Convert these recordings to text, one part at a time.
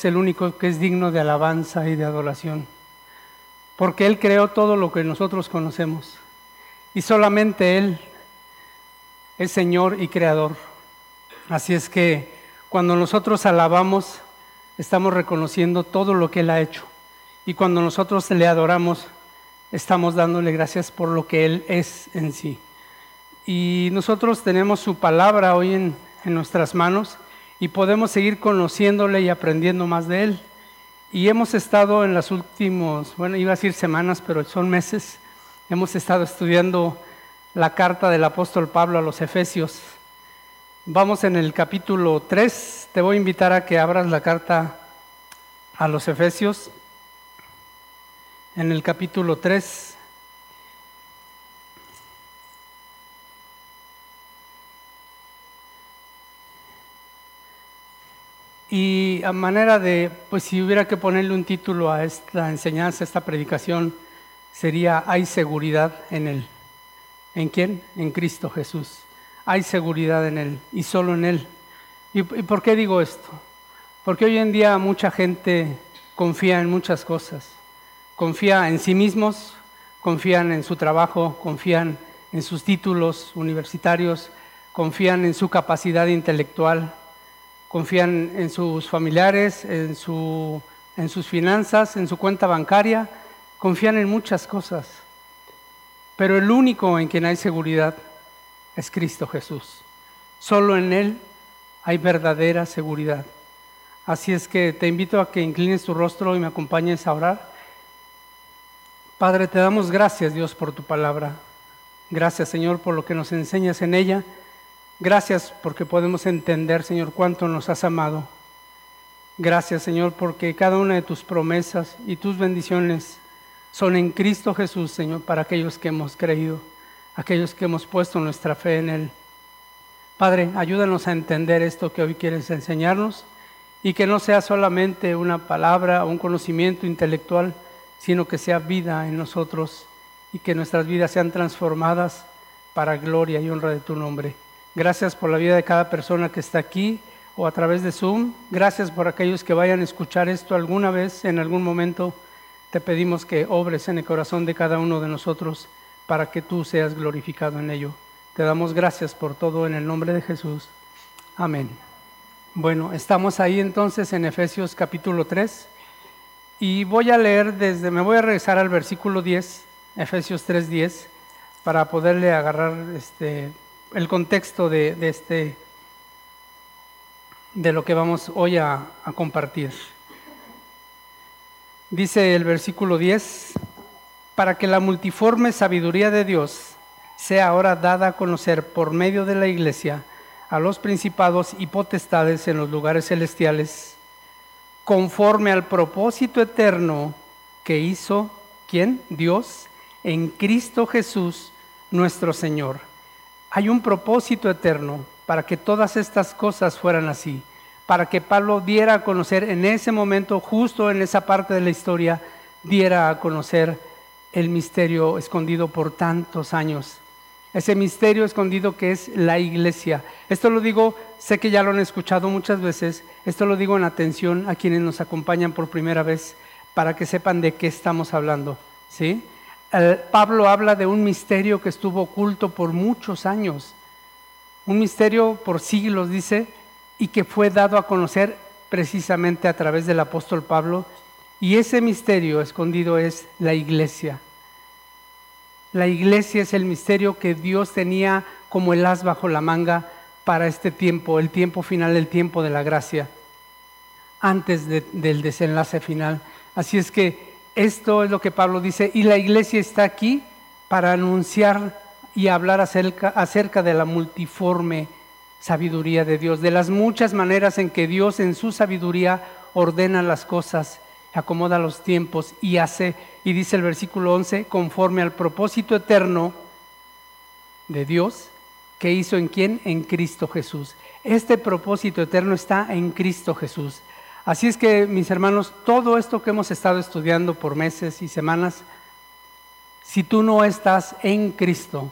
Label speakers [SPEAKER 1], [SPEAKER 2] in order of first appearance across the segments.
[SPEAKER 1] es el único que es digno de alabanza y de adoración, porque Él creó todo lo que nosotros conocemos y solamente Él es Señor y Creador. Así es que cuando nosotros alabamos, estamos reconociendo todo lo que Él ha hecho y cuando nosotros le adoramos, estamos dándole gracias por lo que Él es en sí. Y nosotros tenemos su palabra hoy en, en nuestras manos y podemos seguir conociéndole y aprendiendo más de Él. Y hemos estado en las últimas, bueno, iba a decir semanas, pero son meses, hemos estado estudiando la carta del apóstol Pablo a los Efesios. Vamos en el capítulo 3, te voy a invitar a que abras la carta a los Efesios, en el capítulo 3. Y a manera de, pues si hubiera que ponerle un título a esta enseñanza, a esta predicación, sería Hay seguridad en Él. ¿En quién? En Cristo Jesús. Hay seguridad en Él y solo en Él. ¿Y, por qué digo esto? Porque hoy en día mucha gente confía en muchas cosas. Confía en sí mismos, confían en su trabajo, confían en sus títulos universitarios, confían en su capacidad intelectual, confían en sus familiares, en, su, en sus finanzas, en su cuenta bancaria, confían en muchas cosas. Pero el único en quien hay seguridad es Cristo Jesús. Solo en Él hay verdadera seguridad. Así es que te invito a que inclines tu rostro y me acompañes a orar. Padre, te damos gracias Dios por tu palabra. Gracias Señor por lo que nos enseñas en ella. Gracias porque podemos entender, Señor, cuánto nos has amado. Gracias, Señor, porque cada una de tus promesas y tus bendiciones son en Cristo Jesús, Señor, para aquellos que hemos creído, aquellos que hemos puesto nuestra fe en Él. Padre, ayúdanos a entender esto que hoy quieres enseñarnos y que no sea solamente una palabra o un conocimiento intelectual, sino que sea vida en nosotros y que nuestras vidas sean transformadas para gloria y honra de tu nombre. Gracias por la vida de cada persona que está aquí o a través de Zoom. Gracias por aquellos que vayan a escuchar esto alguna vez, en algún momento. Te pedimos que obres en el corazón de cada uno de nosotros para que tú seas glorificado en ello. Te damos gracias por todo en el nombre de Jesús. Amén. Bueno, estamos ahí entonces en Efesios capítulo 3 y voy a leer desde, me voy a regresar al versículo 10, Efesios 3:10, para poderle agarrar este el contexto de, este, de lo que vamos hoy a, a compartir. Dice el versículo 10, para que la multiforme sabiduría de Dios sea ahora dada a conocer por medio de la iglesia a los principados y potestades en los lugares celestiales, conforme al propósito eterno que hizo, ¿quién? Dios, en Cristo Jesús, nuestro Señor hay un propósito eterno para que todas estas cosas fueran así, para que Pablo diera a conocer en ese momento, justo en esa parte de la historia, diera a conocer el misterio escondido por tantos años. Ese misterio escondido que es la iglesia. Esto lo digo, sé que ya lo han escuchado muchas veces, esto lo digo en atención a quienes nos acompañan por primera vez, para que sepan de qué estamos hablando. ¿sí? Pablo habla de un misterio que estuvo oculto por muchos años, un misterio por siglos, dice, y que fue dado a conocer precisamente a través del apóstol Pablo. Y ese misterio escondido es la iglesia. La iglesia es el misterio que Dios tenía como el as bajo la manga para este tiempo, el tiempo final, el tiempo de la gracia, antes del desenlace final. Así es que esto es lo que Pablo dice, y la iglesia está aquí para anunciar y hablar acerca, de la multiforme sabiduría de Dios, de las muchas maneras en que Dios en su sabiduría ordena las cosas, acomoda los tiempos y hace, y dice el versículo 11, conforme al propósito eterno de Dios que hizo en quién? En Cristo Jesús. Este propósito eterno está en Cristo Jesús. Así es que, mis hermanos, todo esto que hemos estado estudiando por meses y semanas, si tú no estás en Cristo,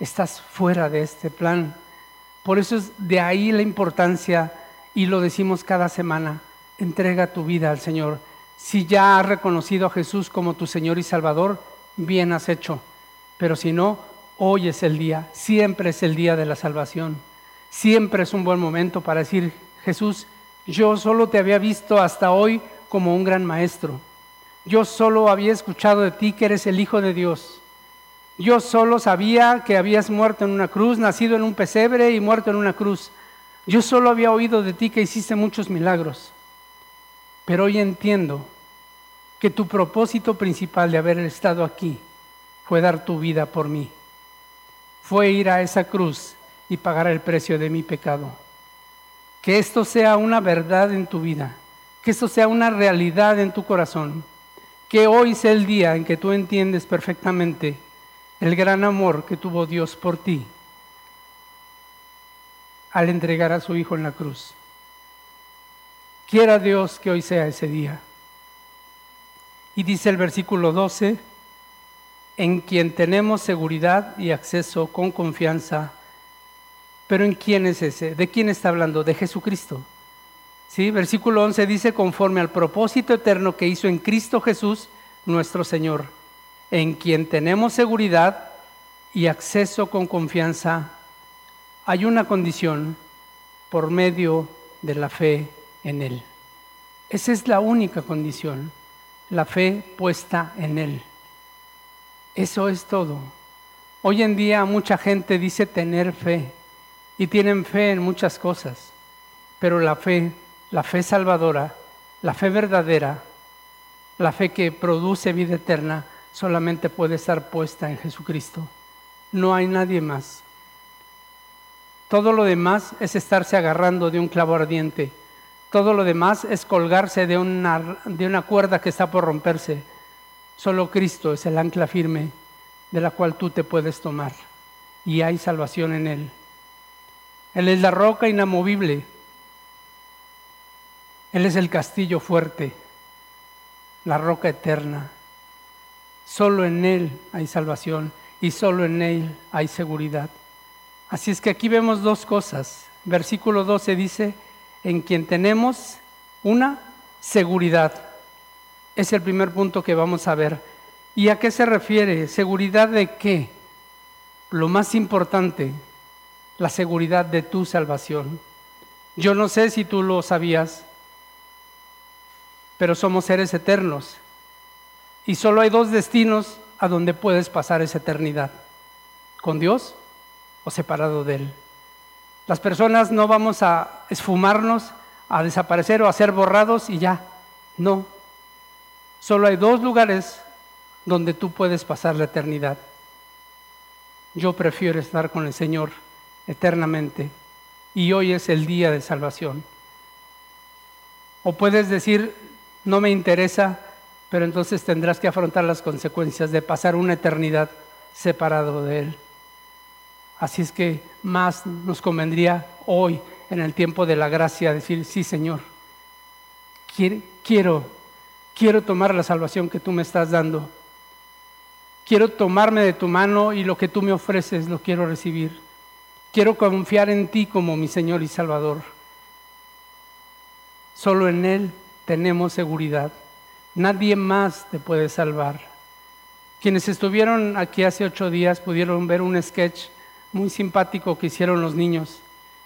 [SPEAKER 1] estás fuera de este plan. Por eso es de ahí la importancia, y lo decimos cada semana, entrega tu vida al Señor. Si ya has reconocido a Jesús como tu Señor y Salvador, bien has hecho. Pero si no, hoy es el día, siempre es el día de la salvación. Siempre es un buen momento para decir, Jesús, yo solo te había visto hasta hoy como un gran maestro. Yo solo había escuchado de ti que eres el Hijo de Dios. Yo solo sabía que habías muerto en una cruz, nacido en un pesebre y muerto en una cruz. Yo solo había oído de ti que hiciste muchos milagros. Pero hoy entiendo que tu propósito principal de haber estado aquí fue dar tu vida por mí. Fue ir a esa cruz y pagar el precio de mi pecado. Que esto sea una verdad en tu vida, que esto sea una realidad en tu corazón, que hoy sea el día en que tú entiendes perfectamente el gran amor que tuvo Dios por ti al entregar a su Hijo en la cruz. Quiera Dios que hoy sea ese día. Y dice el versículo 12, en quien tenemos seguridad y acceso con confianza. Pero ¿en quién es ese? ¿De quién está hablando? De Jesucristo. ¿Sí? Versículo 11 dice, conforme al propósito eterno que hizo en Cristo Jesús, nuestro Señor, en quien tenemos seguridad y acceso con confianza. Hay una condición por medio de la fe en Él. Esa es la única condición, la fe puesta en Él. Eso es todo. Hoy en día mucha gente dice tener fe y tienen fe en muchas cosas, pero la fe, la fe salvadora, la fe verdadera, la fe que produce vida eterna, solamente puede estar puesta en Jesucristo. No hay nadie más. Todo lo demás es estarse agarrando de un clavo ardiente. Todo lo demás es colgarse de una, de una cuerda que está por romperse. Solo Cristo es el ancla firme de la cual tú te puedes tomar. Y hay salvación en Él. Él es la roca inamovible. Él es el castillo fuerte, la roca eterna. Solo en Él hay salvación y solo en Él hay seguridad. Así es que aquí vemos dos cosas. Versículo 12 dice, en quien tenemos una seguridad. Es el primer punto que vamos a ver. ¿Y a qué se refiere? ¿Seguridad de qué? Lo más importante, la seguridad de tu salvación. Yo no sé si tú lo sabías, pero somos seres eternos. Y solo hay dos destinos a donde puedes pasar esa eternidad. Con Dios o separado de Él. Las personas no vamos a esfumarnos, a desaparecer o a ser borrados y ya. No. Solo hay dos lugares donde tú puedes pasar la eternidad. Yo prefiero estar con el Señor eternamente y hoy es el día de salvación. O puedes decir, no me interesa, pero entonces tendrás que afrontar las consecuencias de pasar una eternidad separado de Él. Así es que más nos convendría hoy, en el tiempo de la gracia, decir, sí Señor, quiero, quiero tomar la salvación que tú me estás dando. Quiero tomarme de tu mano y lo que tú me ofreces lo quiero recibir. Quiero confiar en ti como mi Señor y Salvador. Solo en Él tenemos seguridad. Nadie más te puede salvar. Quienes estuvieron aquí hace ocho días pudieron ver un sketch muy simpático que hicieron los niños,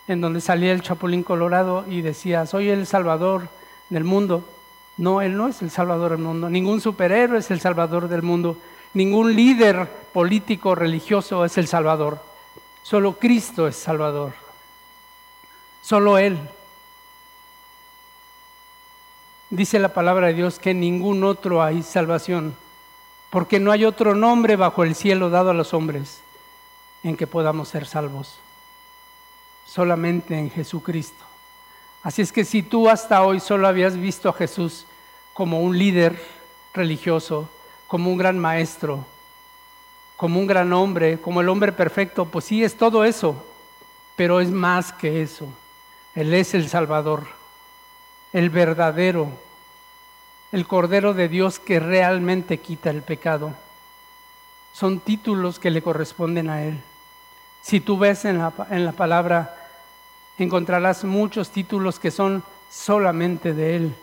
[SPEAKER 1] en donde salía el Chapulín Colorado y decía, soy el Salvador del mundo. No, Él no es el Salvador del mundo, ningún superhéroe es el Salvador del mundo, ningún líder político religioso es el Salvador, solo Cristo es Salvador, solo Él. Dice la palabra de Dios que en ningún otro hay salvación, porque no hay otro nombre bajo el cielo dado a los hombres en que podamos ser salvos. Solamente en Jesucristo. Así es que si tú hasta hoy solo habías visto a Jesús como un líder religioso, como un gran maestro, como un gran hombre, como el hombre perfecto, pues sí es todo eso, pero es más que eso. Él es el Salvador, el verdadero, el Cordero de Dios que realmente quita el pecado. Son títulos que le corresponden a Él. Si tú ves en la, en la palabra, encontrarás muchos títulos que son solamente de Él.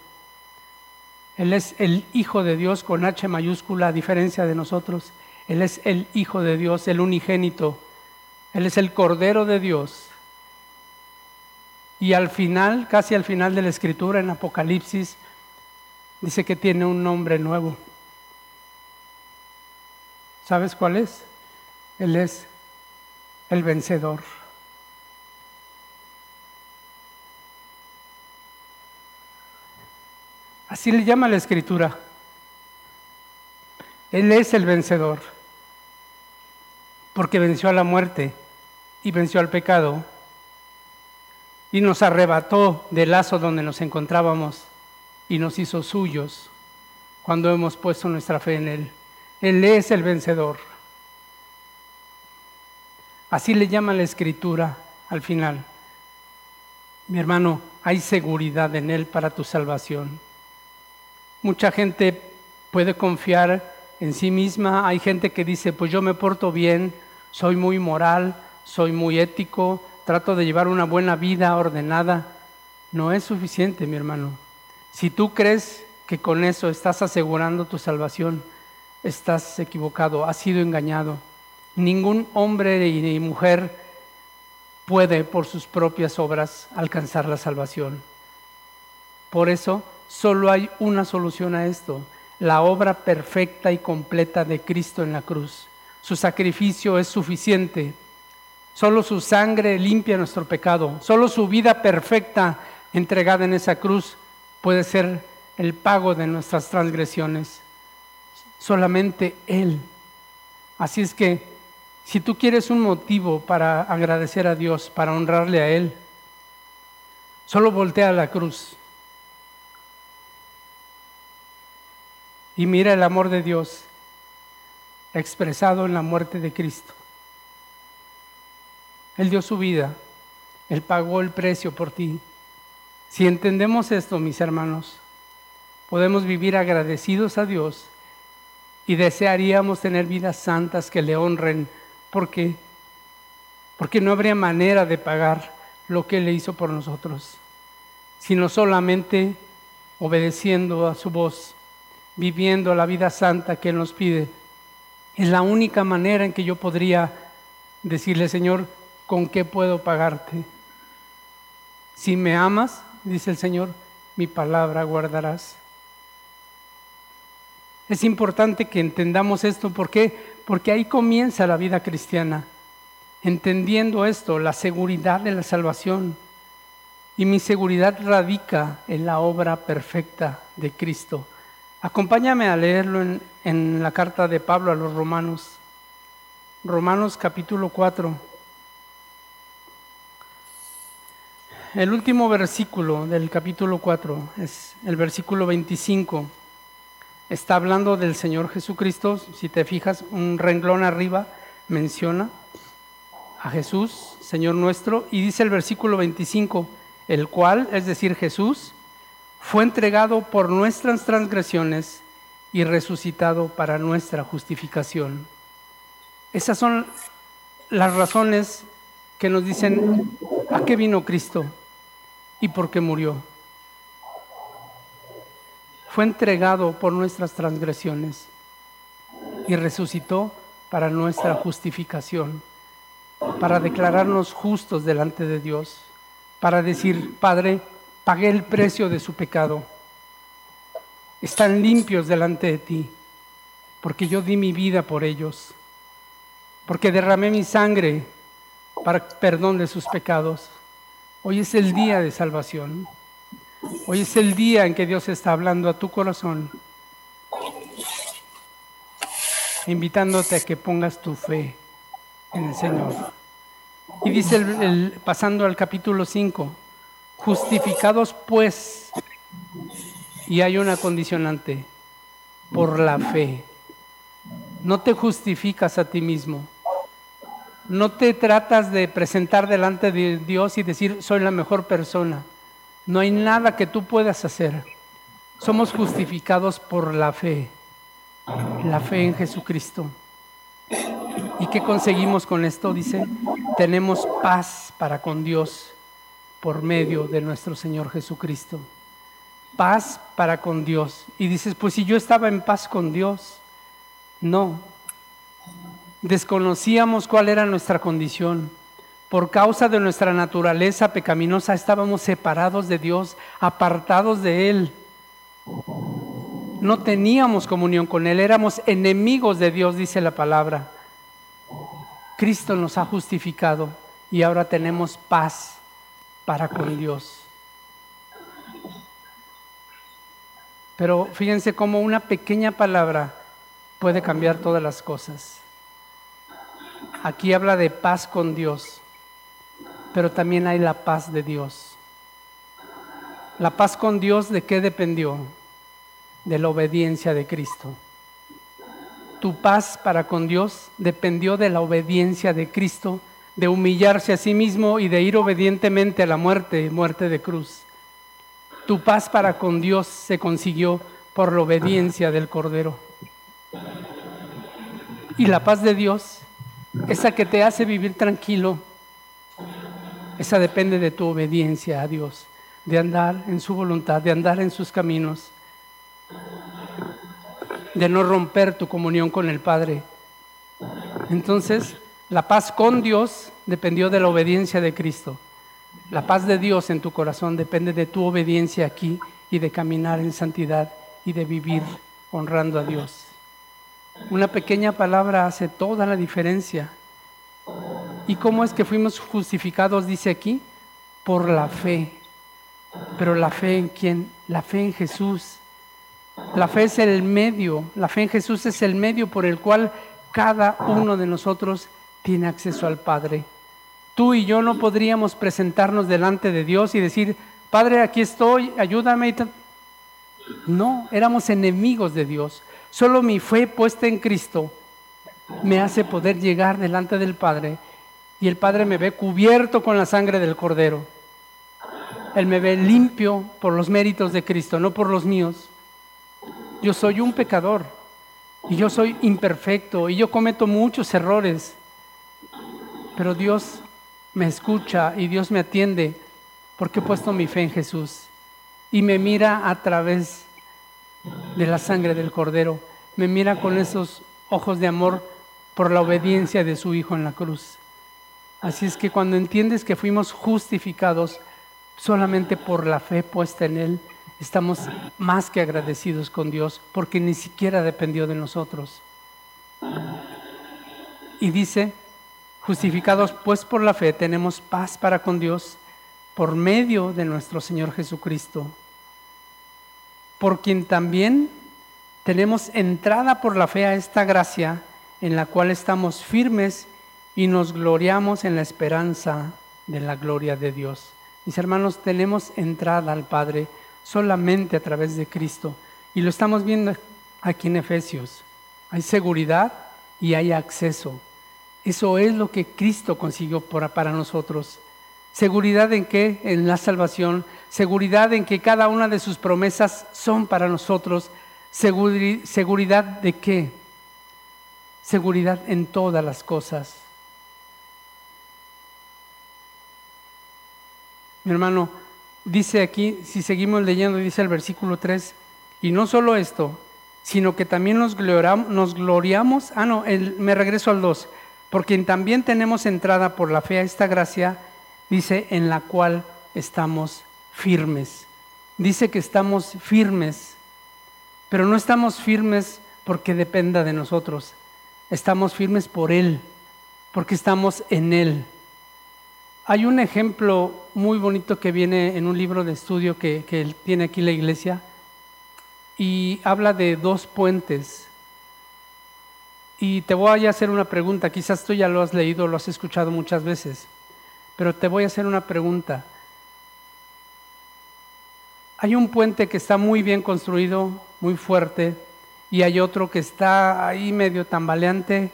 [SPEAKER 1] Él es el Hijo de Dios con H mayúscula, a diferencia de nosotros. Él es el Hijo de Dios, el unigénito. Él es el Cordero de Dios. Y al final, casi al final de la escritura, en Apocalipsis, dice que tiene un nombre nuevo. ¿Sabes cuál es? Él es el vencedor. Así le llama la escritura. Él es el vencedor, porque venció a la muerte y venció al pecado y nos arrebató del lazo donde nos encontrábamos y nos hizo suyos cuando hemos puesto nuestra fe en Él. Él es el vencedor. Así le llama la escritura al final. Mi hermano, hay seguridad en Él para tu salvación. Mucha gente puede confiar en sí misma. Hay gente que dice, pues yo me porto bien, soy muy moral, soy muy ético, trato de llevar una buena vida ordenada. No es suficiente, mi hermano. Si tú crees que con eso estás asegurando tu salvación, estás equivocado, has sido engañado. Ningún hombre ni mujer puede por sus propias obras alcanzar la salvación. Por eso Solo hay una solución a esto, la obra perfecta y completa de Cristo en la cruz. Su sacrificio es suficiente. Solo su sangre limpia nuestro pecado. Solo su vida perfecta entregada en esa cruz puede ser el pago de nuestras transgresiones. Solamente Él. Así es que si tú quieres un motivo para agradecer a Dios, para honrarle a Él, solo voltea a la cruz Y mira el amor de Dios expresado en la muerte de Cristo. Él dio su vida, Él pagó el precio por ti. Si entendemos esto, mis hermanos, podemos vivir agradecidos a Dios y desearíamos tener vidas santas que le honren. ¿Por qué? Porque no habría manera de pagar lo que Él le hizo por nosotros, sino solamente obedeciendo a su voz viviendo la vida santa que Él nos pide. Es la única manera en que yo podría decirle, Señor, ¿con qué puedo pagarte? Si me amas, dice el Señor, mi palabra guardarás. Es importante que entendamos esto. ¿Por qué? Porque ahí comienza la vida cristiana. Entendiendo esto, la seguridad de la salvación. Y mi seguridad radica en la obra perfecta de Cristo Acompáñame a leerlo en, la carta de Pablo a los romanos. Romanos capítulo 4. El último versículo del capítulo 4 es el versículo 25. Está hablando del Señor Jesucristo. Si te fijas, un renglón arriba menciona a Jesús, Señor nuestro, y dice el versículo 25, el cual, es decir, Jesús, fue entregado por nuestras transgresiones y resucitado para nuestra justificación. Esas son las razones que nos dicen a qué vino Cristo y por qué murió. Fue entregado por nuestras transgresiones y resucitó para nuestra justificación, para declararnos justos delante de Dios, para decir, Padre, pagué el precio de su pecado. Están limpios delante de ti, porque yo di mi vida por ellos, porque derramé mi sangre para perdón de sus pecados. Hoy es el día de salvación. Hoy es el día en que Dios está hablando a tu corazón, invitándote a que pongas tu fe en el Señor. Y dice, pasando al capítulo 5, Justificados pues, y hay una condicionante, por la fe. No te justificas a ti mismo. No te tratas de presentar delante de Dios y decir, soy la mejor persona. No hay nada que tú puedas hacer. Somos justificados por la fe, la fe en Jesucristo. ¿Y qué conseguimos con esto? Dice, tenemos paz para con Dios por medio de nuestro Señor Jesucristo. paz para con Dios. Y dices, pues si yo estaba en paz con Dios, no. Desconocíamos cuál era nuestra condición. Por causa de nuestra naturaleza pecaminosa estábamos separados de Dios, apartados de Él. No teníamos comunión con Él, éramos enemigos de Dios, dice la palabra. Cristo nos ha justificado y ahora tenemos paz para con Dios. Pero fíjense cómo una pequeña palabra puede cambiar todas las cosas. Aquí habla de paz con Dios, pero también hay la paz de Dios. La paz con Dios, ¿de qué dependió? De la obediencia de Cristo. Tu paz para con Dios dependió de la obediencia de Cristo, de humillarse a sí mismo y de ir obedientemente a la muerte, muerte de cruz. Tu paz para con Dios se consiguió por la obediencia del Cordero. Y la paz de Dios, esa que te hace vivir tranquilo, esa depende de tu obediencia a Dios, de andar en su voluntad, de andar en sus caminos, de no romper tu comunión con el Padre. Entonces, la paz con Dios dependió de la obediencia de Cristo. La paz de Dios en tu corazón depende de tu obediencia aquí y de caminar en santidad y de vivir honrando a Dios. Una pequeña palabra hace toda la diferencia. ¿Y cómo es que fuimos justificados, dice aquí? Por la fe. Pero la fe en quién? La fe en Jesús. La fe es el medio, la fe en Jesús es el medio por el cual cada uno de nosotros tiene acceso al Padre. Tú y yo no podríamos presentarnos delante de Dios y decir, Padre, aquí estoy, ayúdame. No, éramos enemigos de Dios. Solo mi fe puesta en Cristo me hace poder llegar delante del Padre y el Padre me ve cubierto con la sangre del Cordero. Él me ve limpio por los méritos de Cristo, no por los míos. Yo soy un pecador y yo soy imperfecto y yo cometo muchos errores, pero Dios me escucha y Dios me atiende porque he puesto mi fe en Jesús y me mira a través de la sangre del Cordero, me mira con esos ojos de amor por la obediencia de su Hijo en la cruz. Así es que cuando entiendes que fuimos justificados solamente por la fe puesta en Él, estamos más que agradecidos con Dios porque ni siquiera dependió de nosotros. Y dice, Justificados pues por la fe, tenemos paz para con Dios por medio de nuestro Señor Jesucristo, por quien también tenemos entrada por la fe a esta gracia en la cual estamos firmes y nos gloriamos en la esperanza de la gloria de Dios. Mis hermanos, tenemos entrada al Padre solamente a través de Cristo y lo estamos viendo aquí en Efesios. Hay seguridad y hay acceso. Eso es lo que Cristo consiguió para nosotros. Seguridad en qué? En la salvación. Seguridad en que cada una de sus promesas son para nosotros. Seguridad de qué? Seguridad en todas las cosas. Mi hermano, dice aquí, si seguimos leyendo, dice el versículo 3, y no solo esto, sino que también nos gloriamos, ah no, me regreso al 2, por quien también tenemos entrada por la fe a esta gracia, dice, en la cual estamos firmes. Dice que estamos firmes, pero no estamos firmes porque dependa de nosotros. Estamos firmes por Él, porque estamos en Él. Hay un ejemplo muy bonito que viene en un libro de estudio que, tiene aquí la iglesia y habla de dos puentes y te voy a hacer una pregunta, quizás tú ya lo has leído, lo has escuchado muchas veces, pero te voy a hacer una pregunta. Hay un puente que está muy bien construido, muy fuerte, y hay otro que está ahí medio tambaleante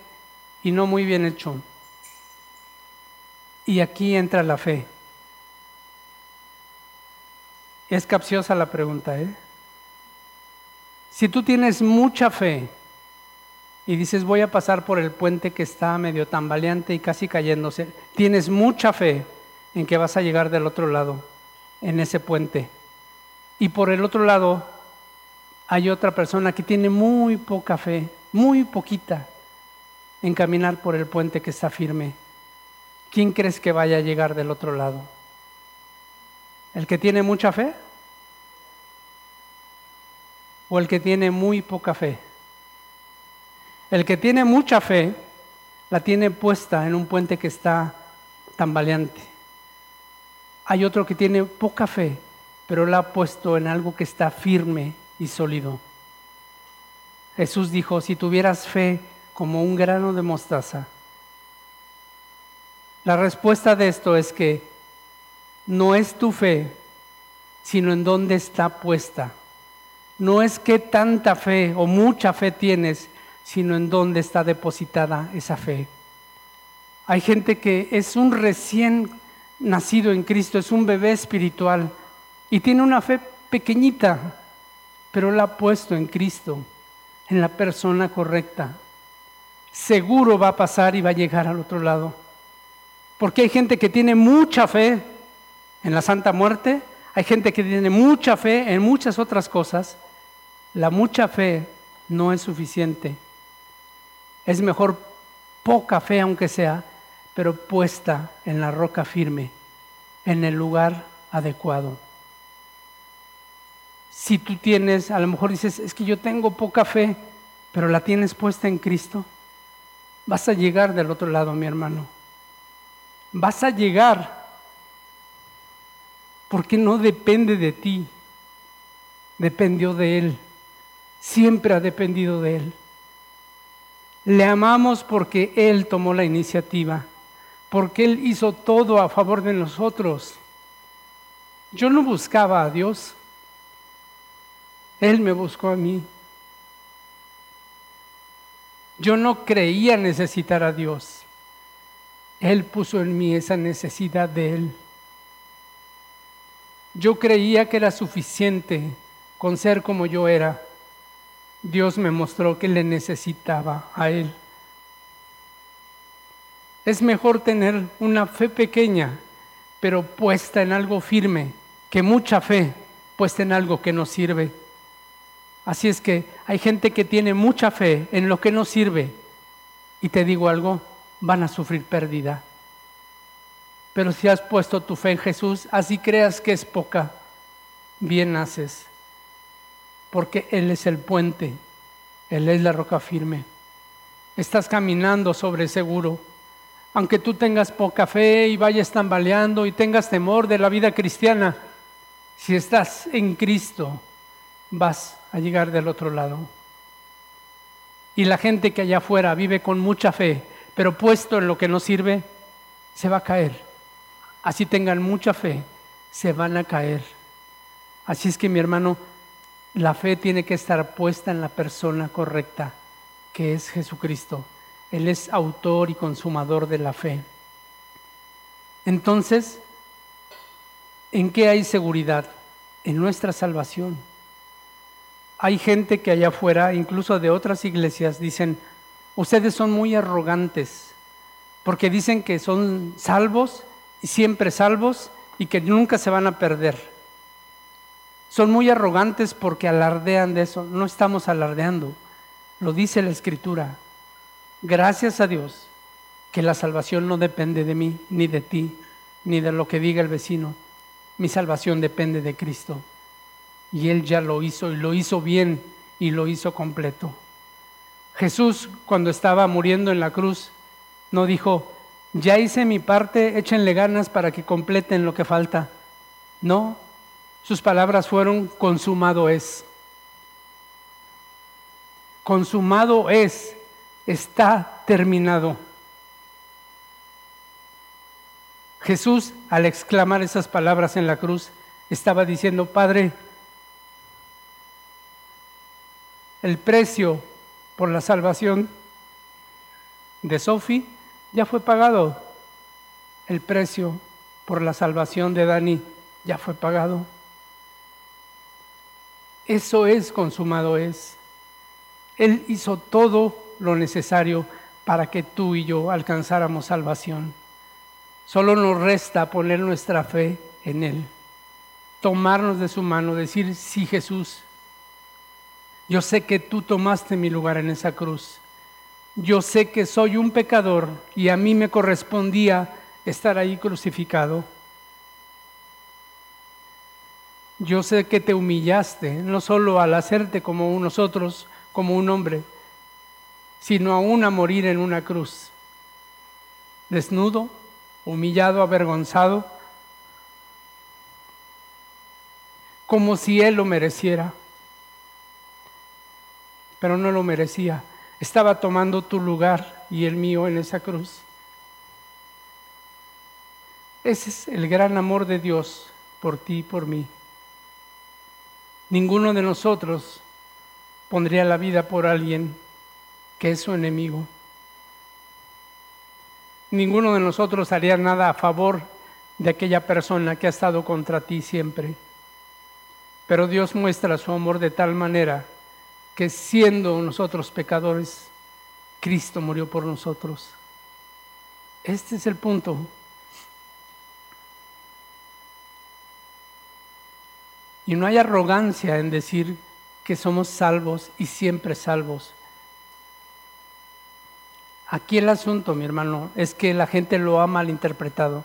[SPEAKER 1] y no muy bien hecho. Y aquí entra la fe. Es capciosa la pregunta, ¿eh? Si tú tienes mucha fe, y dices voy a pasar por el puente que está medio tambaleante y casi cayéndose, tienes mucha fe en que vas a llegar del otro lado, en ese puente. Y por el otro lado, hay otra persona que tiene muy poca fe, muy poquita, en caminar por el puente que está firme. ¿Quién crees que vaya a llegar del otro lado? ¿El que tiene mucha fe? ¿O el que tiene muy poca fe? El que tiene mucha fe la tiene puesta en un puente que está tambaleante. Hay otro que tiene poca fe, pero la ha puesto en algo que está firme y sólido. Jesús dijo, si tuvieras fe como un grano de mostaza, la respuesta de esto es que no es tu fe, sino en dónde está puesta. No es que tanta fe o mucha fe tienes, sino en dónde está depositada esa fe. Hay gente que es un recién nacido en Cristo, es un bebé espiritual y tiene una fe pequeñita, pero la ha puesto en Cristo, en la persona correcta. Seguro va a pasar y va a llegar al otro lado. Porque hay gente que tiene mucha fe en la Santa Muerte, hay gente que tiene mucha fe en muchas otras cosas. La mucha fe no es suficiente es mejor poca fe aunque sea, pero puesta en la roca firme, en el lugar adecuado. Si tú tienes, a lo mejor dices, es que yo tengo poca fe, pero la tienes puesta en Cristo, vas a llegar del otro lado, mi hermano. Vas a llegar, porque no depende de ti, dependió de Él, siempre ha dependido de Él. Le amamos porque Él tomó la iniciativa, porque Él hizo todo a favor de nosotros. Yo no buscaba a Dios, Él me buscó a mí. Yo no creía necesitar a Dios. Él puso en mí esa necesidad de Él. Yo creía que era suficiente con ser como yo era. Dios me mostró que le necesitaba a Él. Es mejor tener una fe pequeña, pero puesta en algo firme, que mucha fe puesta en algo que no sirve. Así es que hay gente que tiene mucha fe en lo que no sirve. Y te digo algo, van a sufrir pérdida. Pero si has puesto tu fe en Jesús, así creas que es poca, bien haces porque Él es el puente, Él es la roca firme. Estás caminando sobre seguro. Aunque tú tengas poca fe y vayas tambaleando y tengas temor de la vida cristiana, si estás en Cristo, vas a llegar del otro lado. Y la gente que allá afuera vive con mucha fe, pero puesto en lo que no sirve, se va a caer. Así tengan mucha fe, se van a caer. Así es que mi hermano, la fe tiene que estar puesta en la persona correcta, que es Jesucristo. Él es autor y consumador de la fe. Entonces, ¿en qué hay seguridad? En nuestra salvación. Hay gente que allá afuera, incluso de otras iglesias, dicen, ustedes son muy arrogantes, porque dicen que son salvos y siempre salvos y que nunca se van a perder. Son muy arrogantes porque alardean de eso. No estamos alardeando. Lo dice la escritura. Gracias a Dios que la salvación no depende de mí, ni de ti, ni de lo que diga el vecino. Mi salvación depende de Cristo. Y Él ya lo hizo y lo hizo bien y lo hizo completo. Jesús cuando estaba muriendo en la cruz no dijo, ya hice mi parte, échenle ganas para que completen lo que falta. No, sus palabras fueron, consumado es. Consumado es, está terminado. Jesús, al exclamar esas palabras en la cruz, estaba diciendo, Padre, el precio por la salvación de Sofi ya fue pagado. El precio por la salvación de Dani ya fue pagado. Eso es consumado es. Él hizo todo lo necesario para que tú y yo alcanzáramos salvación. Solo nos resta poner nuestra fe en Él. tomarnos de su mano, decir, sí Jesús, yo sé que tú tomaste mi lugar en esa cruz. Yo sé que soy un pecador y a mí me correspondía estar ahí crucificado. Yo sé que te humillaste, no solo al hacerte como nosotros, como un hombre, sino aún a morir en una cruz. Desnudo, humillado, avergonzado, como si Él lo mereciera. Pero no lo merecía. Estaba tomando tu lugar y el mío en esa cruz. Ese es el gran amor de Dios por ti y por mí. Ninguno de nosotros pondría la vida por alguien que es su enemigo. Ninguno de nosotros haría nada a favor de aquella persona que ha estado contra ti siempre. Pero Dios muestra su amor de tal manera que siendo nosotros pecadores, Cristo murió por nosotros. Este es el punto. Y no hay arrogancia en decir que somos salvos y siempre salvos. Aquí el asunto, mi hermano, es que la gente lo ha malinterpretado.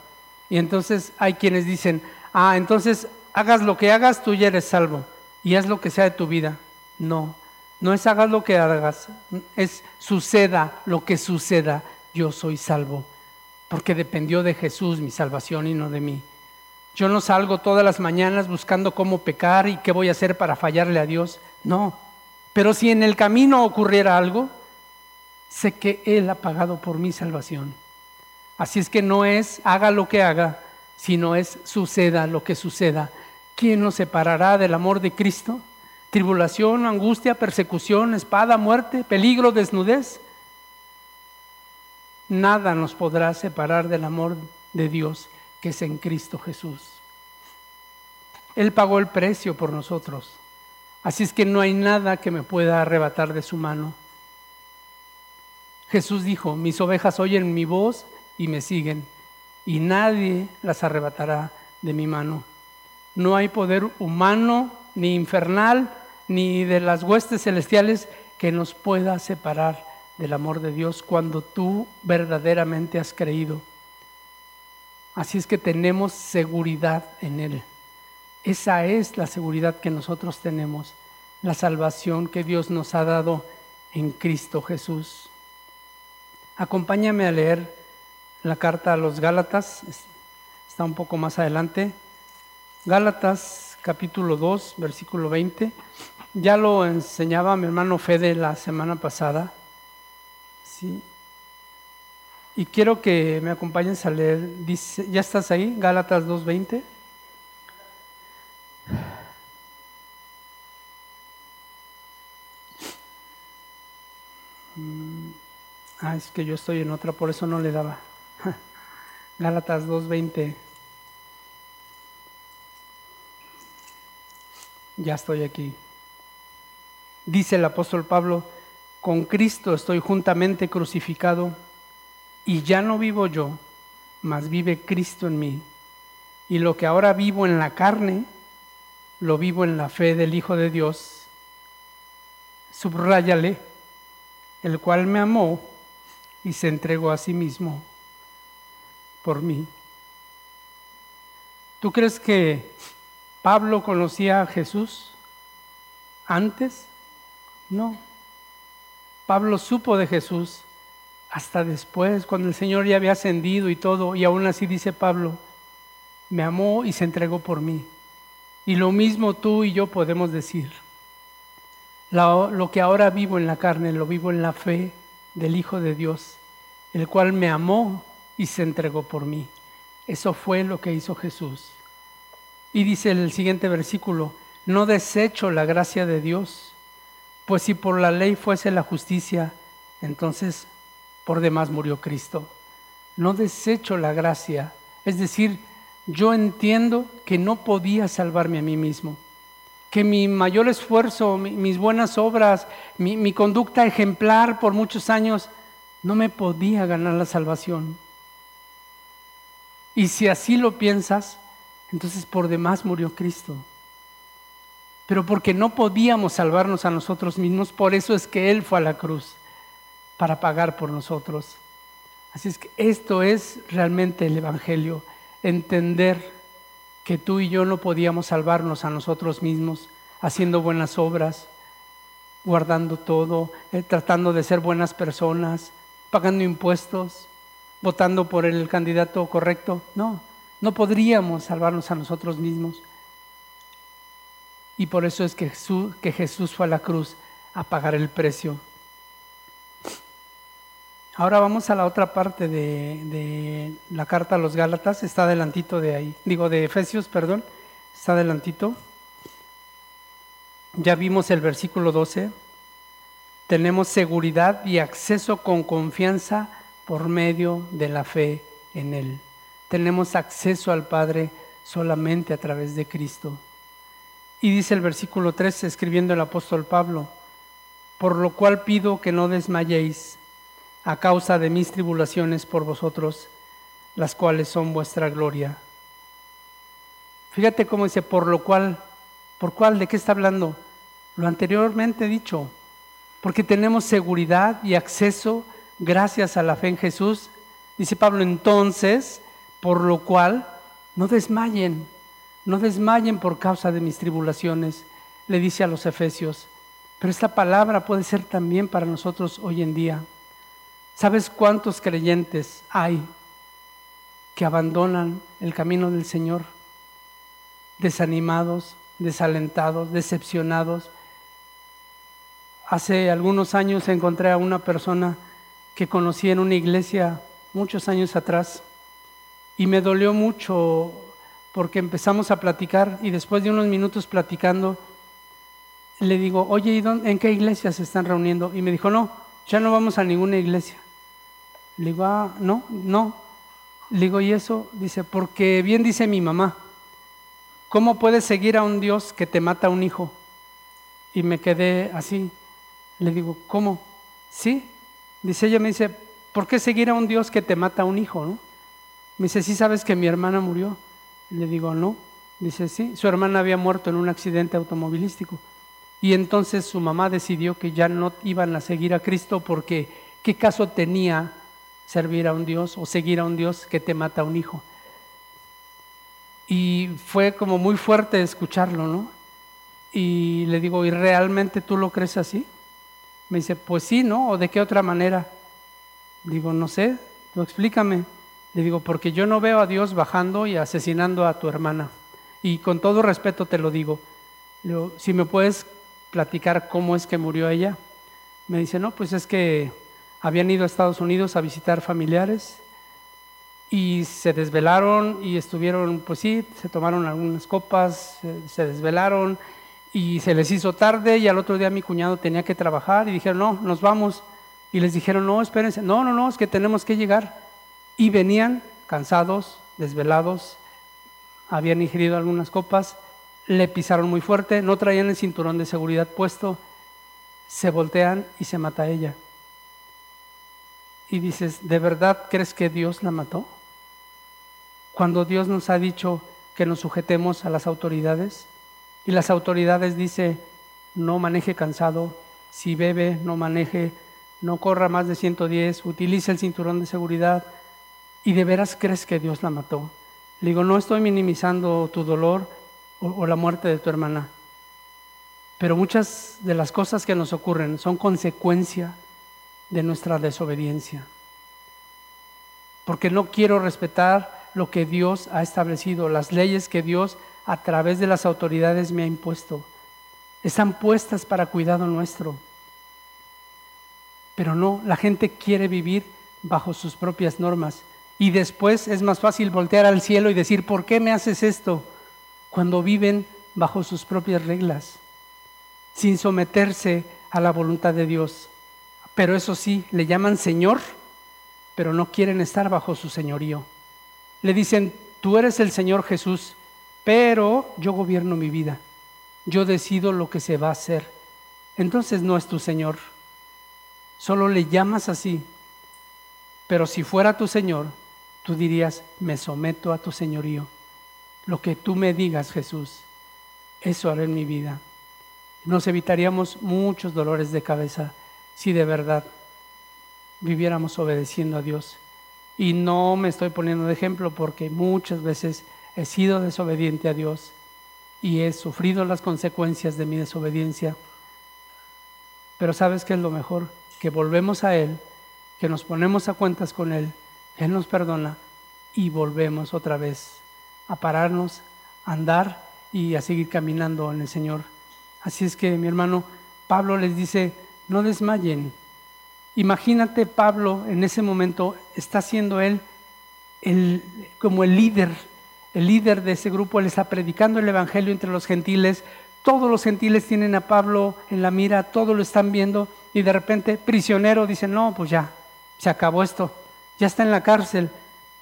[SPEAKER 1] Y entonces hay quienes dicen, ah, entonces hagas lo que hagas, tú ya eres salvo. Y haz lo que sea de tu vida. No, no es hagas lo que hagas, es suceda lo que suceda, yo soy salvo. Porque dependió de Jesús mi salvación y no de mí. Yo no salgo todas las mañanas buscando cómo pecar y qué voy a hacer para fallarle a Dios. No. Pero si en el camino ocurriera algo, sé que Él ha pagado por mi salvación. Así es que no es haga lo que haga, sino es suceda lo que suceda. ¿Quién nos separará del amor de Cristo? ¿Tribulación, angustia, persecución, espada, muerte, peligro, desnudez? Nada nos podrá separar del amor de Dios es en Cristo Jesús. Él pagó el precio por nosotros. Así es que no hay nada que me pueda arrebatar de su mano. Jesús dijo, mis ovejas oyen mi voz y me siguen, y nadie las arrebatará de mi mano. No hay poder humano, ni infernal, ni de las huestes celestiales que nos pueda separar del amor de Dios cuando tú verdaderamente has creído. Así es que tenemos seguridad en Él. Esa es la seguridad que nosotros tenemos, la salvación que Dios nos ha dado en Cristo Jesús. Acompáñame a leer la carta a los Gálatas, está un poco más adelante. Gálatas capítulo 2, versículo 20. Ya lo enseñaba mi hermano Fede la semana pasada. Sí, y quiero que me acompañes a leer, dice, ¿ya estás ahí? Gálatas 2.20. Mm, ah, es que yo estoy en otra, por eso no le daba. Gálatas 2.20. Ya estoy aquí. Dice el apóstol Pablo, con Cristo estoy juntamente crucificado y ya no vivo yo, mas vive Cristo en mí. Y lo que ahora vivo en la carne, lo vivo en la fe del Hijo de Dios. Subráyale, el cual me amó y se entregó a sí mismo por mí. ¿Tú crees que Pablo conocía a Jesús antes? No. Pablo supo de Jesús hasta después, cuando el Señor ya había ascendido y todo, y aún así dice Pablo, me amó y se entregó por mí. Y lo mismo tú y yo podemos decir. Lo, que ahora vivo en la carne, lo vivo en la fe del Hijo de Dios, el cual me amó y se entregó por mí. Eso fue lo que hizo Jesús. Y dice el siguiente versículo, no desecho la gracia de Dios, pues si por la ley fuese la justicia, entonces por demás murió Cristo. No desecho la gracia, es decir, yo entiendo que no podía salvarme a mí mismo, que mi mayor esfuerzo, mis buenas obras, mi, mi conducta ejemplar por muchos años, no me podía ganar la salvación. Y si así lo piensas, Entonces por demás murió Cristo. Pero porque no podíamos salvarnos a nosotros mismos, por eso es que Él fue a la cruz, para pagar por nosotros. Así es que esto es realmente el Evangelio, entender que tú y yo no podíamos salvarnos a nosotros mismos haciendo buenas obras, guardando todo, eh, tratando de ser buenas personas, pagando impuestos, votando por el candidato correcto. No, no podríamos salvarnos a nosotros mismos. Y por eso es que Jesús, que Jesús fue a la cruz a pagar el precio. Ahora vamos a la otra parte de, la carta a los Gálatas, está adelantito de ahí, digo de Efesios, perdón, está adelantito. Ya vimos el versículo 12. Tenemos seguridad y acceso con confianza por medio de la fe en Él. Tenemos acceso al Padre solamente a través de Cristo. Y dice el versículo 13, escribiendo el apóstol Pablo, por lo cual pido que no desmayéis a causa de mis tribulaciones por vosotros, las cuales son vuestra gloria. Fíjate cómo dice, por lo cual, ¿por cuál? ¿De qué está hablando? Lo anteriormente dicho, porque tenemos seguridad y acceso gracias a la fe en Jesús. Dice Pablo, entonces, por lo cual, no desmayen, no desmayen por causa de mis tribulaciones, le dice a los efesios. Pero esta palabra puede ser también para nosotros hoy en día. ¿Sabes cuántos creyentes hay que abandonan el camino del Señor? Desanimados, desalentados, decepcionados. Hace algunos años encontré a una persona que conocí en una iglesia muchos años atrás y me dolió mucho porque empezamos a platicar y después de unos minutos platicando, le digo, oye, ¿y en qué iglesia se están reuniendo? Y me dijo, no, ya no vamos a ninguna iglesia. Le digo, ah, no, no. Le digo, ¿y eso? Dice, porque bien dice mi mamá, ¿cómo puedes seguir a un Dios que te mata a un hijo? Y me quedé así. Le digo, ¿cómo? Sí. Dice ella, me dice, ¿por qué seguir a un Dios que te mata a un hijo? ¿no? Me dice, ¿sí sabes que mi hermana murió? Le digo, no. Dice, sí, su hermana había muerto en un accidente automovilístico. Y entonces su mamá decidió que ya no iban a seguir a Cristo porque ¿qué caso tenía servir a un Dios o seguir a un Dios que te mata a un hijo? Y fue como muy fuerte escucharlo, ¿no? Y le digo, ¿y realmente tú lo crees así? Me dice, pues sí, ¿no? ¿O de qué otra manera? Digo, no sé, tú explícame. Le digo, porque yo no veo a Dios bajando y asesinando a tu hermana. Y con todo respeto te lo digo. si me puedes platicar cómo es que murió ella. Me dice, no, pues es que habían ido a Estados Unidos a visitar familiares y se desvelaron y estuvieron, pues sí, se tomaron algunas copas, se, desvelaron y se les hizo tarde y al otro día mi cuñado tenía que trabajar y dijeron, no, nos vamos. Y les dijeron, no, espérense, no, no, no, es que tenemos que llegar. Y venían cansados, desvelados, habían ingerido algunas copas, le pisaron muy fuerte, no traían el cinturón de seguridad puesto, se voltean y se mata a ella. Y dices, ¿de verdad crees que Dios la mató? Cuando Dios nos ha dicho que nos sujetemos a las autoridades y las autoridades dice, no maneje cansado, si bebe, no maneje, no corra más de 110, utilice el cinturón de seguridad, ¿Y de veras crees que Dios la mató? Le digo, no estoy minimizando tu dolor o, la muerte de tu hermana, pero muchas de las cosas que nos ocurren son consecuencia de nuestra desobediencia. Porque no quiero respetar lo que Dios ha establecido, las leyes que Dios a través de las autoridades me ha impuesto. Están puestas para cuidado nuestro. Pero no, la gente quiere vivir bajo sus propias normas y después es más fácil voltear al cielo y decir, ¿por qué me haces esto? Cuando viven bajo sus propias reglas, sin someterse a la voluntad de Dios. Pero eso sí, le llaman Señor, pero no quieren estar bajo su señorío. Le dicen, tú eres el Señor Jesús, pero yo gobierno mi vida. Yo decido lo que se va a hacer. Entonces no es tu Señor. Solo le llamas así. Pero si fuera tu Señor, tú dirías, me someto a tu señorío. lo que tú me digas, Jesús, eso haré en mi vida. Nos evitaríamos muchos dolores de cabeza si de verdad viviéramos obedeciendo a Dios. Y no me estoy poniendo de ejemplo porque muchas veces he sido desobediente a Dios y he sufrido las consecuencias de mi desobediencia. Pero ¿sabes qué es lo mejor? Que volvemos a Él, que nos ponemos a cuentas con Él, Él nos perdona y volvemos otra vez a pararnos, a andar y a seguir caminando en el Señor. Así es que mi hermano Pablo les dice, no desmayen, Imagínate Pablo en ese momento, está siendo él como el líder, el líder de ese grupo, él está predicando el Evangelio entre los gentiles, todos los gentiles tienen a Pablo en la mira, todos lo están viendo y de repente prisionero dice, no, pues ya, se acabó esto, ya está en la cárcel.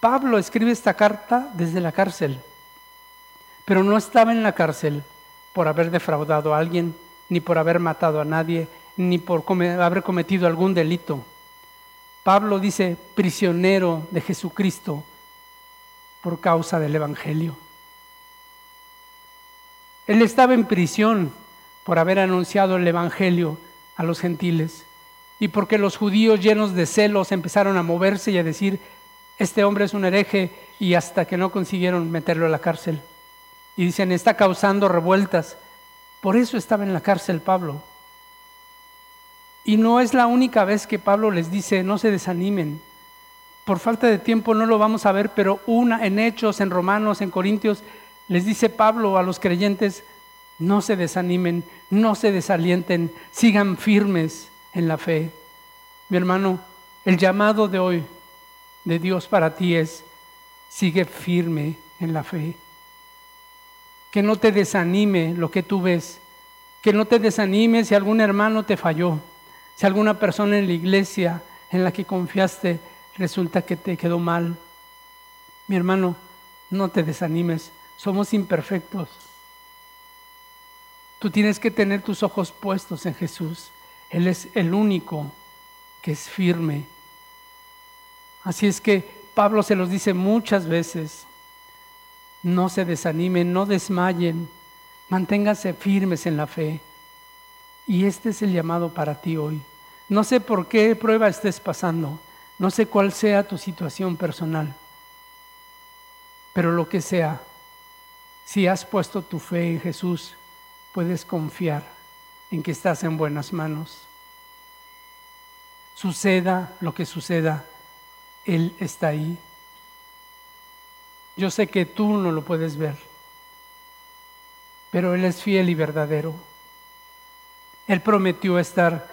[SPEAKER 1] Pablo escribe esta carta desde la cárcel, pero no estaba en la cárcel por haber defraudado a alguien, ni por haber matado a nadie, ni por haber cometido algún delito. Pablo dice, prisionero de Jesucristo por causa del Evangelio. Él estaba en prisión por haber anunciado el Evangelio a los gentiles y porque los judíos llenos de celos empezaron a moverse y a decir, este hombre es un hereje y hasta que no consiguieron meterlo a la cárcel. Y dicen, está causando revueltas. Por eso estaba en la cárcel Pablo. Y no es la única vez que Pablo les dice, no se desanimen. Por falta de tiempo no lo vamos a ver, pero una en Hechos, en Romanos, en Corintios, les dice Pablo a los creyentes, no se desanimen, no se desalienten, sigan firmes en la fe. Mi hermano, el llamado de hoy de Dios para ti es, sigue firme en la fe. Que no te desanime lo que tú ves, que no te desanime si algún hermano te falló si alguna persona en la iglesia en la que confiaste resulta que te quedó mal, mi hermano, no te desanimes, somos imperfectos. Tú tienes que tener tus ojos puestos en Jesús. Él es el único que es firme. Así es que Pablo se los dice muchas veces, no se desanimen, no desmayen, manténganse firmes en la fe. Y este es el llamado para ti hoy. No sé por qué prueba estés pasando, no sé cuál sea tu situación personal, pero lo que sea, si has puesto tu fe en Jesús, puedes confiar en que estás en buenas manos. Suceda lo que suceda, Él está ahí. Yo sé que tú no lo puedes ver, pero Él es fiel y verdadero. Él prometió estar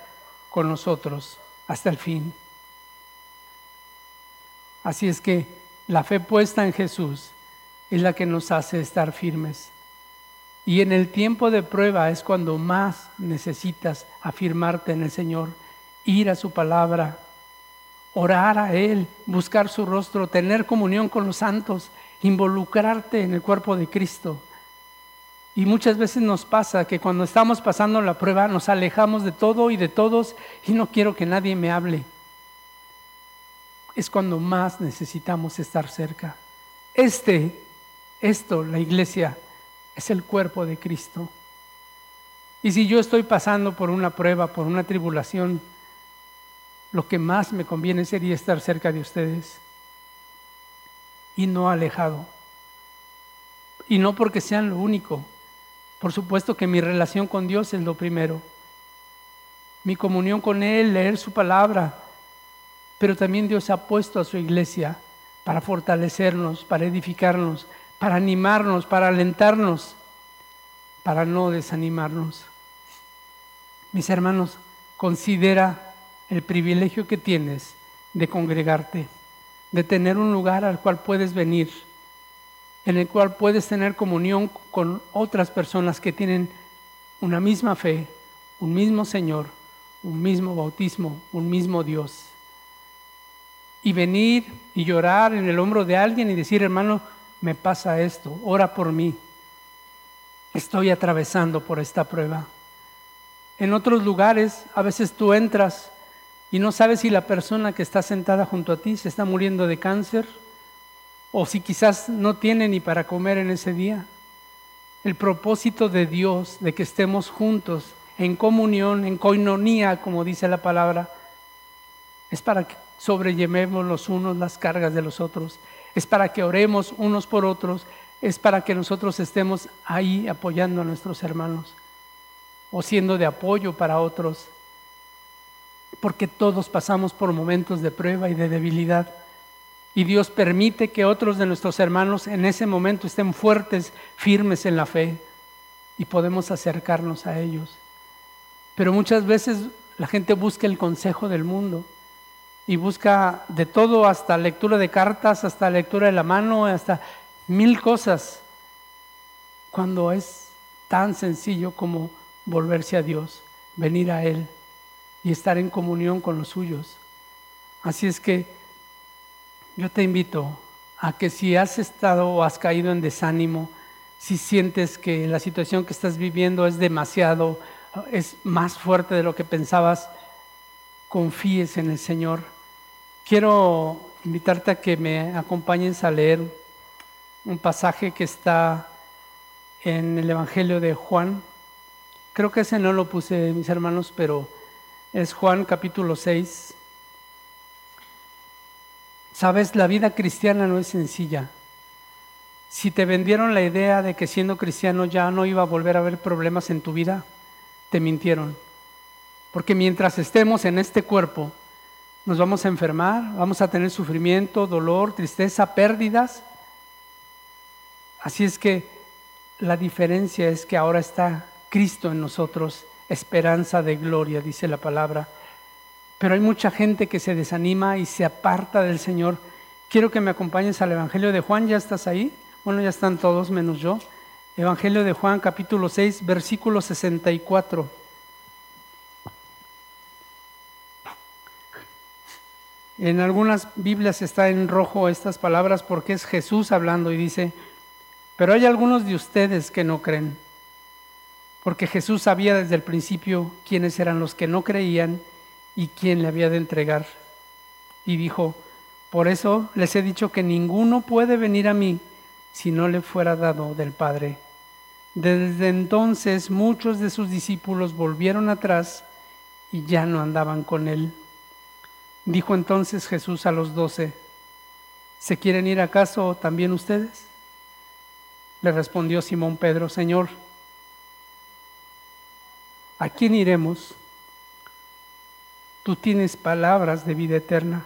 [SPEAKER 1] con nosotros hasta el fin. Así es que la fe puesta en Jesús es la que nos hace estar firmes. Y en el tiempo de prueba es cuando más necesitas afirmarte en el Señor, ir a su palabra, orar a Él, buscar su rostro, tener comunión con los santos, involucrarte en el cuerpo de Cristo. Y muchas veces nos pasa que cuando estamos pasando la prueba nos alejamos de todo y de todos y no quiero que nadie me hable. Es cuando más necesitamos estar cerca. Este, esto, la iglesia, es el cuerpo de Cristo. Y si yo estoy pasando por una prueba, por una tribulación, lo que más me conviene sería estar cerca de ustedes y no alejado. Y no porque sean lo único, por supuesto que mi relación con Dios es lo primero. Mi comunión con Él, leer su palabra. Pero también Dios ha puesto a su iglesia para fortalecernos, para edificarnos, para animarnos, para alentarnos, para no desanimarnos. Mis hermanos, considera el privilegio que tienes de congregarte, de tener un lugar al cual puedes venir en el cual puedes tener comunión con otras personas que tienen una misma fe, un mismo Señor, un mismo bautismo, un mismo Dios. Y venir y llorar en el hombro de alguien y decir, hermano, me pasa esto, ora por mí. Estoy atravesando por esta prueba. En otros lugares, a veces tú entras y no sabes si la persona que está sentada junto a ti se está muriendo de cáncer o si quizás no tiene ni para comer en ese día. El propósito de Dios de que estemos juntos en comunión, en coinonía, como dice la palabra, es para que sobrellevemos los unos las cargas de los otros, es para que oremos unos por otros, es para que nosotros estemos ahí apoyando a nuestros hermanos o siendo de apoyo para otros, porque todos pasamos por momentos de prueba y de debilidad. Y Dios permite que otros de nuestros hermanos en ese momento estén fuertes, firmes en la fe, y podemos acercarnos a ellos. Pero muchas veces la gente busca el consejo del mundo y busca de todo, hasta lectura de cartas, hasta lectura de la mano, hasta mil cosas, cuando es tan sencillo como volverse a Dios, venir a Él y estar en comunión con los suyos. Así es que yo te invito a que si has estado o has caído en desánimo, si sientes que la situación que estás viviendo es demasiado es más fuerte de lo que pensabas, confíes en el Señor. Quiero invitarte a que me acompañes a leer un pasaje que está en el Evangelio de Juan. Creo que ese no lo puse, mis hermanos, pero es Juan capítulo 6. Sabes, la vida cristiana no es sencilla. Si te vendieron la idea de que siendo cristiano ya no iba a volver a haber problemas en tu vida, te mintieron. Porque mientras estemos en este cuerpo, nos vamos a enfermar, vamos a tener sufrimiento, dolor, tristeza, pérdidas. Así es que la diferencia es que ahora está Cristo en nosotros, esperanza de gloria, dice la palabra. Pero hay mucha gente que se desanima y se aparta del Señor. Quiero que me acompañes al Evangelio de Juan, ¿ya estás ahí? Bueno, ya están todos menos yo. Evangelio de Juan capítulo 6, versículo 64. En algunas Biblias está en rojo estas palabras porque es Jesús hablando y dice, pero hay algunos de ustedes que no creen, porque Jesús sabía desde el principio quiénes eran los que no creían y quién le había de entregar. Y dijo, por eso les he dicho que ninguno puede venir a mí si no le fuera dado del Padre. Desde entonces muchos de sus discípulos volvieron atrás y ya no andaban con él. Dijo entonces Jesús a los doce, ¿se quieren ir acaso también ustedes? Le respondió Simón Pedro, Señor, ¿a quién iremos? Tú tienes palabras de vida eterna.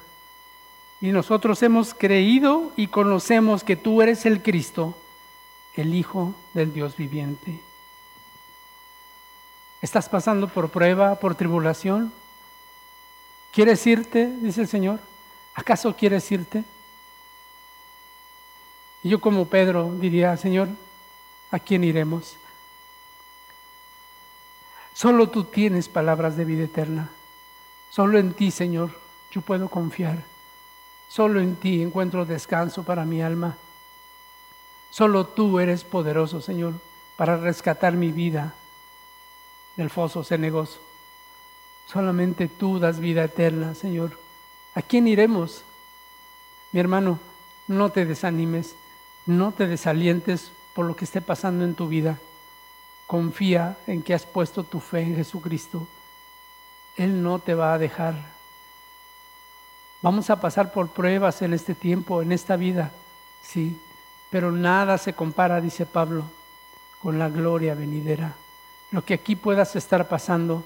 [SPEAKER 1] Y nosotros hemos creído y conocemos que tú eres el Cristo, el Hijo del Dios viviente. ¿Estás pasando por prueba, por tribulación? ¿Quieres irte? Dice el Señor. ¿Acaso quieres irte? Y yo como Pedro diría, Señor, ¿a quién iremos? Solo tú tienes palabras de vida eterna. Solo en ti, Señor, yo puedo confiar. Solo en ti encuentro descanso para mi alma. Solo tú eres poderoso, Señor, para rescatar mi vida del foso cenegoso. Solamente tú das vida eterna, Señor. ¿A quién iremos? Mi hermano, no te desanimes, no te desalientes por lo que esté pasando en tu vida. Confía en que has puesto tu fe en Jesucristo. Él no te va a dejar. Vamos a pasar por pruebas en este tiempo, en esta vida, sí, pero nada se compara, dice Pablo, con la gloria venidera. Lo que aquí puedas estar pasando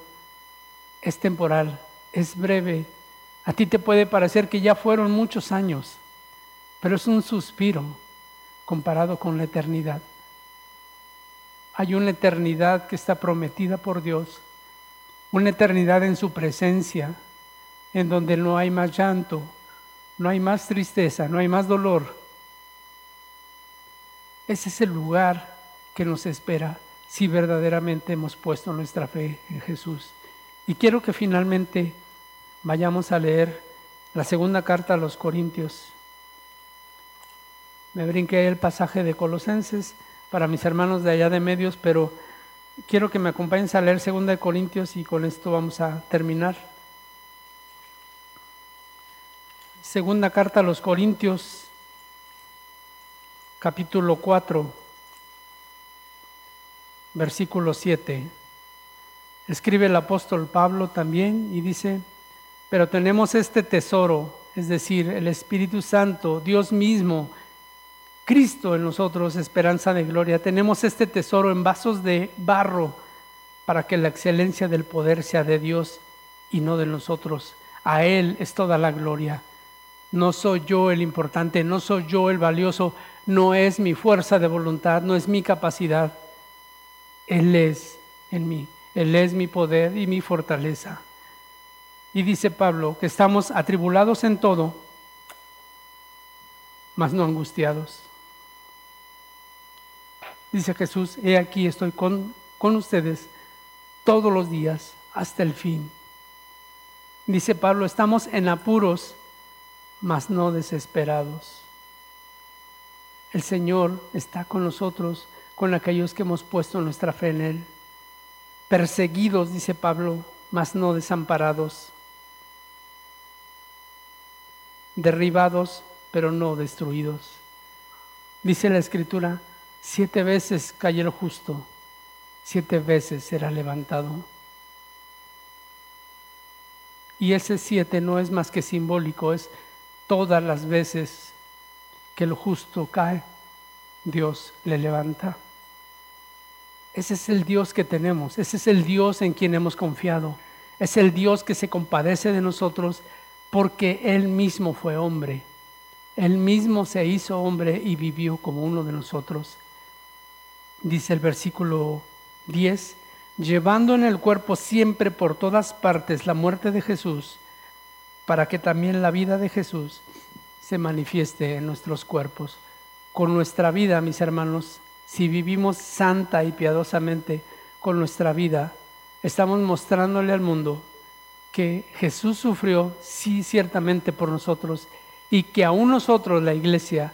[SPEAKER 1] es temporal, es breve. A ti te puede parecer que ya fueron muchos años, pero es un suspiro comparado con la eternidad. Hay una eternidad que está prometida por Dios, una eternidad en su presencia, en donde no hay más llanto, no hay más tristeza, no hay más dolor. Ese es el lugar que nos espera si verdaderamente hemos puesto nuestra fe en Jesús. Y quiero que finalmente vayamos a leer la segunda carta a los Corintios. Me brinqué el pasaje de Colosenses para mis hermanos de allá de medios, pero quiero que me acompañen a leer segunda de Corintios y con esto vamos a terminar. Segunda carta a los Corintios, capítulo 4, versículo 7. Escribe el apóstol Pablo también y dice, pero tenemos este tesoro, es decir, el Espíritu Santo, Dios mismo, Cristo en nosotros, esperanza de gloria. Tenemos este tesoro en vasos de barro para que la excelencia del poder sea de Dios y no de nosotros. A Él es toda la gloria. No soy yo el importante, no soy yo el valioso, no es mi fuerza de voluntad, no es mi capacidad. Él es en mí, Él es mi poder y mi fortaleza. Y dice Pablo que estamos atribulados en todo, mas no angustiados. Dice Jesús, he aquí estoy con, con ustedes todos los días hasta el fin. Dice Pablo, estamos en apuros, mas no desesperados. El Señor está con nosotros, con aquellos que hemos puesto nuestra fe en Él. Perseguidos, dice Pablo, mas no desamparados. Derribados, pero no destruidos. Dice la Escritura, Siete veces cayó el justo, siete veces será levantado. Y ese siete no es más que simbólico, es todas las veces que el justo cae, Dios le levanta. Ese es el Dios que tenemos, ese es el Dios en quien hemos confiado, es el Dios que se compadece de nosotros porque Él mismo fue hombre, Él mismo se hizo hombre y vivió como uno de nosotros dice el versículo 10, llevando en el cuerpo siempre por todas partes la muerte de Jesús, para que también la vida de Jesús se manifieste en nuestros cuerpos. Con nuestra vida, mis hermanos, si vivimos santa y piadosamente con nuestra vida, estamos mostrándole al mundo que Jesús sufrió, sí, ciertamente por nosotros, y que aún nosotros, la iglesia,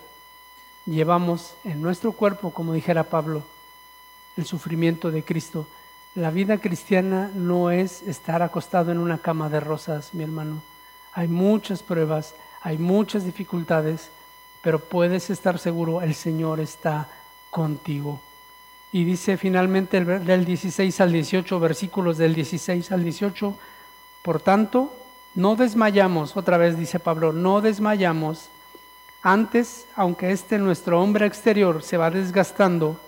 [SPEAKER 1] llevamos en nuestro cuerpo, como dijera Pablo, el sufrimiento de Cristo. La vida cristiana no es estar acostado en una cama de rosas, mi hermano. Hay muchas pruebas, hay muchas dificultades, pero puedes estar seguro, el Señor está contigo. Y dice finalmente del 16 al 18, versículos del 16 al 18, por tanto, no desmayamos, otra vez dice Pablo, no desmayamos. Antes, aunque este nuestro hombre exterior se va desgastando,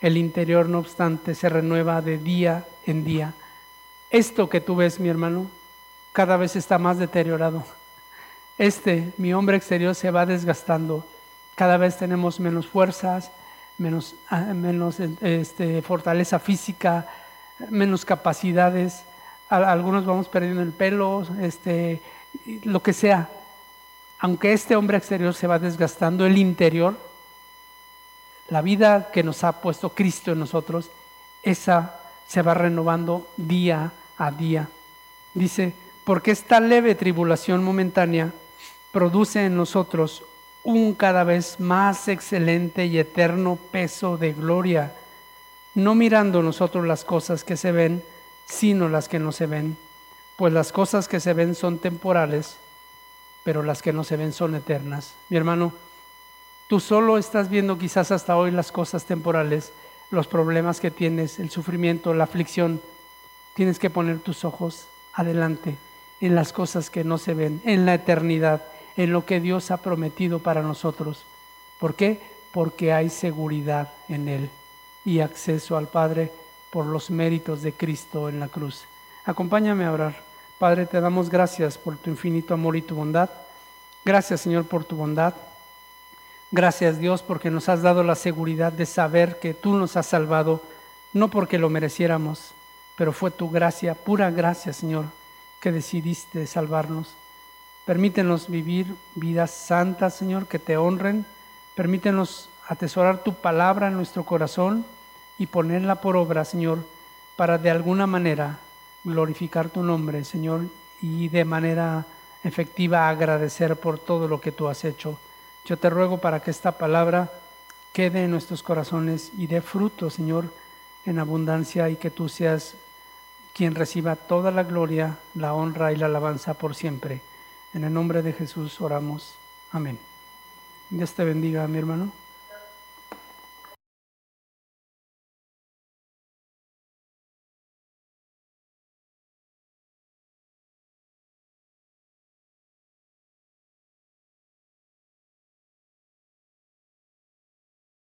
[SPEAKER 1] el interior, no obstante, se renueva de día en día. Esto que tú ves, mi hermano, cada vez está más deteriorado. Este, mi hombre exterior, se va desgastando. Cada vez tenemos menos fuerzas, menos, ah, menos este, fortaleza física, menos capacidades. Algunos vamos perdiendo el pelo, este, lo que sea. Aunque este hombre exterior se va desgastando, el interior la vida que nos ha puesto Cristo en nosotros, esa se va renovando día a día. Dice, porque esta leve tribulación momentánea produce en nosotros un cada vez más excelente y eterno peso de gloria, no mirando nosotros las cosas que se ven, sino las que no se ven, pues las cosas que se ven son temporales, pero las que no se ven son eternas. Mi hermano, Tú solo estás viendo quizás hasta hoy las cosas temporales, los problemas que tienes, el sufrimiento, la aflicción. Tienes que poner tus ojos adelante en las cosas que no se ven, en la eternidad, en lo que Dios ha prometido para nosotros. ¿Por qué? Porque hay seguridad en Él y acceso al Padre por los méritos de Cristo en la cruz. Acompáñame a orar. Padre, te damos gracias por tu infinito amor y tu bondad. Gracias, Señor, por tu bondad. Gracias Dios porque nos has dado la seguridad de saber que tú nos has salvado, no porque lo mereciéramos, pero fue tu gracia, pura gracia Señor, que decidiste salvarnos. Permítenos vivir vidas santas, Señor, que te honren. Permítenos atesorar tu palabra en nuestro corazón y ponerla por obra, Señor, para de alguna manera glorificar tu nombre, Señor, y de manera efectiva agradecer por todo lo que tú has hecho. Yo te ruego para que esta palabra quede en nuestros corazones y dé fruto, Señor, en abundancia y que tú seas quien reciba toda la gloria, la honra y la alabanza por siempre. En el nombre de Jesús oramos. Amén. Dios te bendiga, mi hermano.